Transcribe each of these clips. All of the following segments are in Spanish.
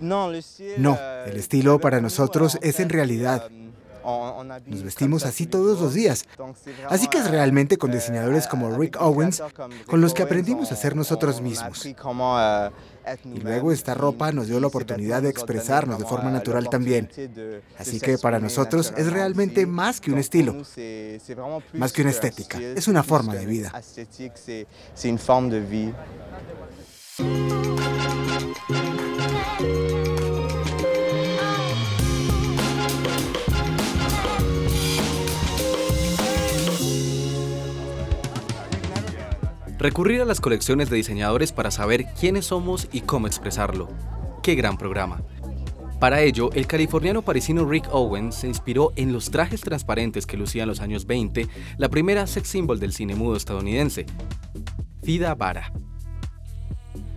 No, el estilo para nosotros es en realidad. Nos vestimos así todos los días. Así que es realmente con diseñadores como Rick Owens con los que aprendimos a ser nosotros mismos. Y luego esta ropa nos dio la oportunidad de expresarnos de forma natural también. Así que para nosotros es realmente más que un estilo, más que una estética. Es una forma de vida. Recurrir a las colecciones de diseñadores para saber quiénes somos y cómo expresarlo. ¡Qué gran programa! Para ello, el californiano parisino Rick Owens se inspiró en los trajes transparentes que lucía en los años 20 la primera sex symbol del cine mudo estadounidense, Fida Vara.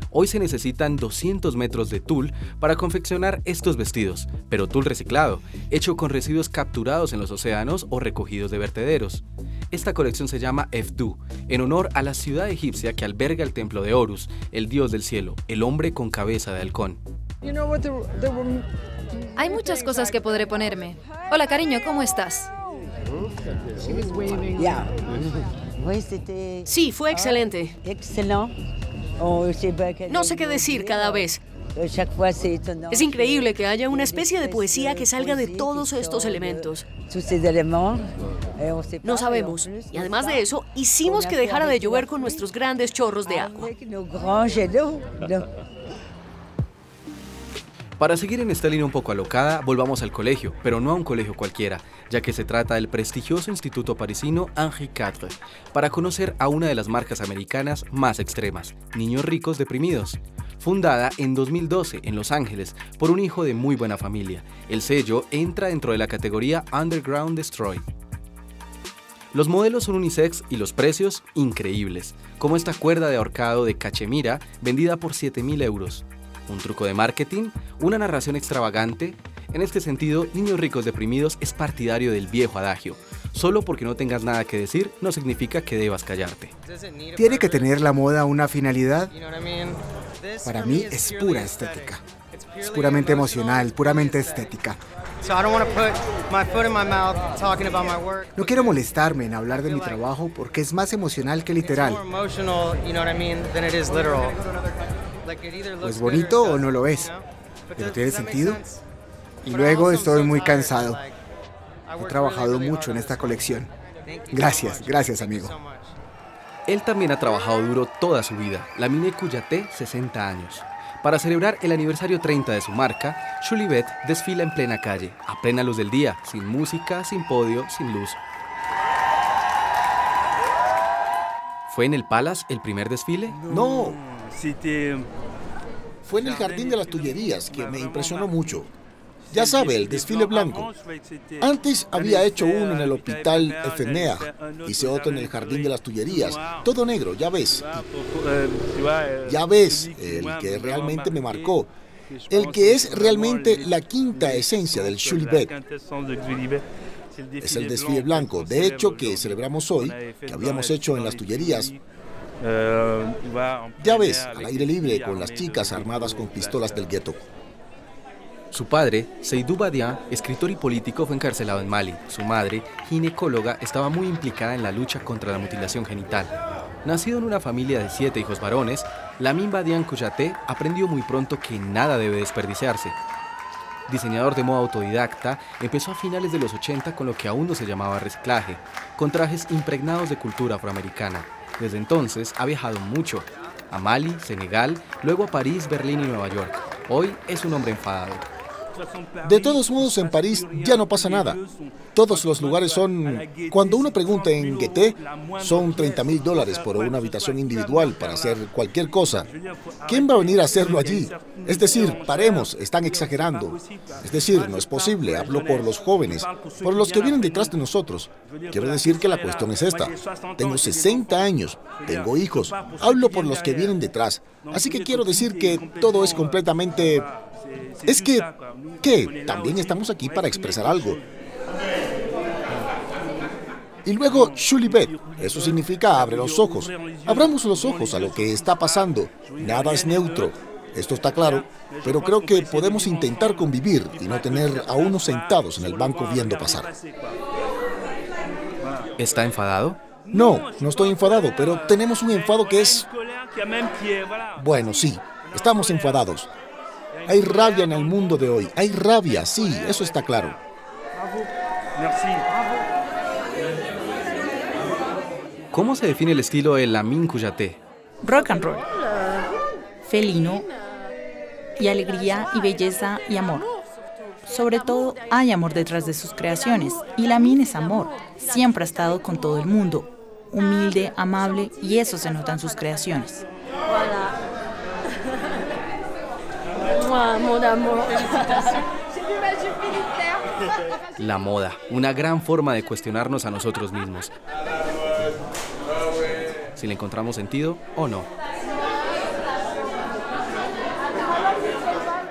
Hoy se necesitan 200 metros de tul para confeccionar estos vestidos, pero tul reciclado, hecho con residuos capturados en los océanos o recogidos de vertederos. Esta colección se llama Efdu, en honor a la ciudad egipcia que alberga el templo de Horus, el dios del cielo, el hombre con cabeza de halcón. Hay muchas cosas que podré ponerme. Hola cariño, ¿cómo estás? Sí, fue excelente. No sé qué decir cada vez. Es increíble que haya una especie de poesía que salga de todos estos elementos. No sabemos. Y además de eso, hicimos que dejara de llover con nuestros grandes chorros de agua. Para seguir en esta línea un poco alocada, volvamos al colegio, pero no a un colegio cualquiera, ya que se trata del prestigioso instituto parisino Henri IV, para conocer a una de las marcas americanas más extremas, Niños Ricos Deprimidos. Fundada en 2012 en Los Ángeles por un hijo de muy buena familia, el sello entra dentro de la categoría Underground Destroy. Los modelos son unisex y los precios increíbles, como esta cuerda de ahorcado de cachemira vendida por 7.000 euros. Un truco de marketing, una narración extravagante. En este sentido, Niños Ricos Deprimidos es partidario del viejo adagio. Solo porque no tengas nada que decir no significa que debas callarte. ¿Tiene que tener la moda una finalidad? Para mí es pura estética. Es puramente emocional, puramente estética. No quiero molestarme en hablar de mi trabajo porque es más emocional que literal. ¿O es bonito o no lo es? ¿Pero tiene sentido? Y luego estoy muy cansado. He trabajado mucho en esta colección. Gracias, gracias amigo. Él también ha trabajado duro toda su vida. La Mine Cuyate, 60 años. Para celebrar el aniversario 30 de su marca, Chulibet desfila en plena calle, a plena luz del día, sin música, sin podio, sin luz. ¿Fue en el Palace el primer desfile? No. Fue en el Jardín de las Tullerías, que me impresionó mucho. Ya sabe, el desfile blanco. Antes había hecho uno en el hospital Efemea, hice otro en el Jardín de las Tullerías, todo negro, ya ves. Ya ves, el que realmente me marcó, el que es realmente la quinta esencia del Shulibet. Es el desfile blanco, de hecho, que celebramos hoy, que habíamos hecho en las Tullerías, ya ves, al aire libre, con las chicas armadas con pistolas del gueto. Su padre, Seydou Badian, escritor y político, fue encarcelado en Mali. Su madre, ginecóloga, estaba muy implicada en la lucha contra la mutilación genital. Nacido en una familia de siete hijos varones, Lamin Badian Kouyaté aprendió muy pronto que nada debe desperdiciarse. Diseñador de moda autodidacta, empezó a finales de los 80 con lo que aún no se llamaba reciclaje, con trajes impregnados de cultura afroamericana. Desde entonces ha viajado mucho, a Mali, Senegal, luego a París, Berlín y Nueva York. Hoy es un hombre enfadado. De todos modos, en París ya no pasa nada. Todos los lugares son... Cuando uno pregunta en Gueté, son 30 mil dólares por una habitación individual para hacer cualquier cosa. ¿Quién va a venir a hacerlo allí? Es decir, paremos, están exagerando. Es decir, no es posible, hablo por los jóvenes, por los que vienen detrás de nosotros. Quiero decir que la cuestión es esta. Tengo 60 años, tengo hijos, hablo por los que vienen detrás. Así que quiero decir que todo es completamente es que, ¿qué? También estamos aquí para expresar algo. Y luego, Shulibet, eso significa abre los ojos. Abramos los ojos a lo que está pasando. Nada es neutro. Esto está claro, pero creo que podemos intentar convivir y no tener a unos sentados en el banco viendo pasar. ¿Está enfadado? No, no estoy enfadado, pero tenemos un enfado que es... Bueno, sí, estamos enfadados. Hay rabia en el mundo de hoy. Hay rabia, sí, eso está claro. ¿Cómo se define el estilo de Lamin Cuyate? Rock and roll. Felino y alegría y belleza y amor. Sobre todo hay amor detrás de sus creaciones y Lamin es amor. Siempre ha estado con todo el mundo, humilde, amable y eso se nota en sus creaciones. La moda, una gran forma de cuestionarnos a nosotros mismos. Si le encontramos sentido o no.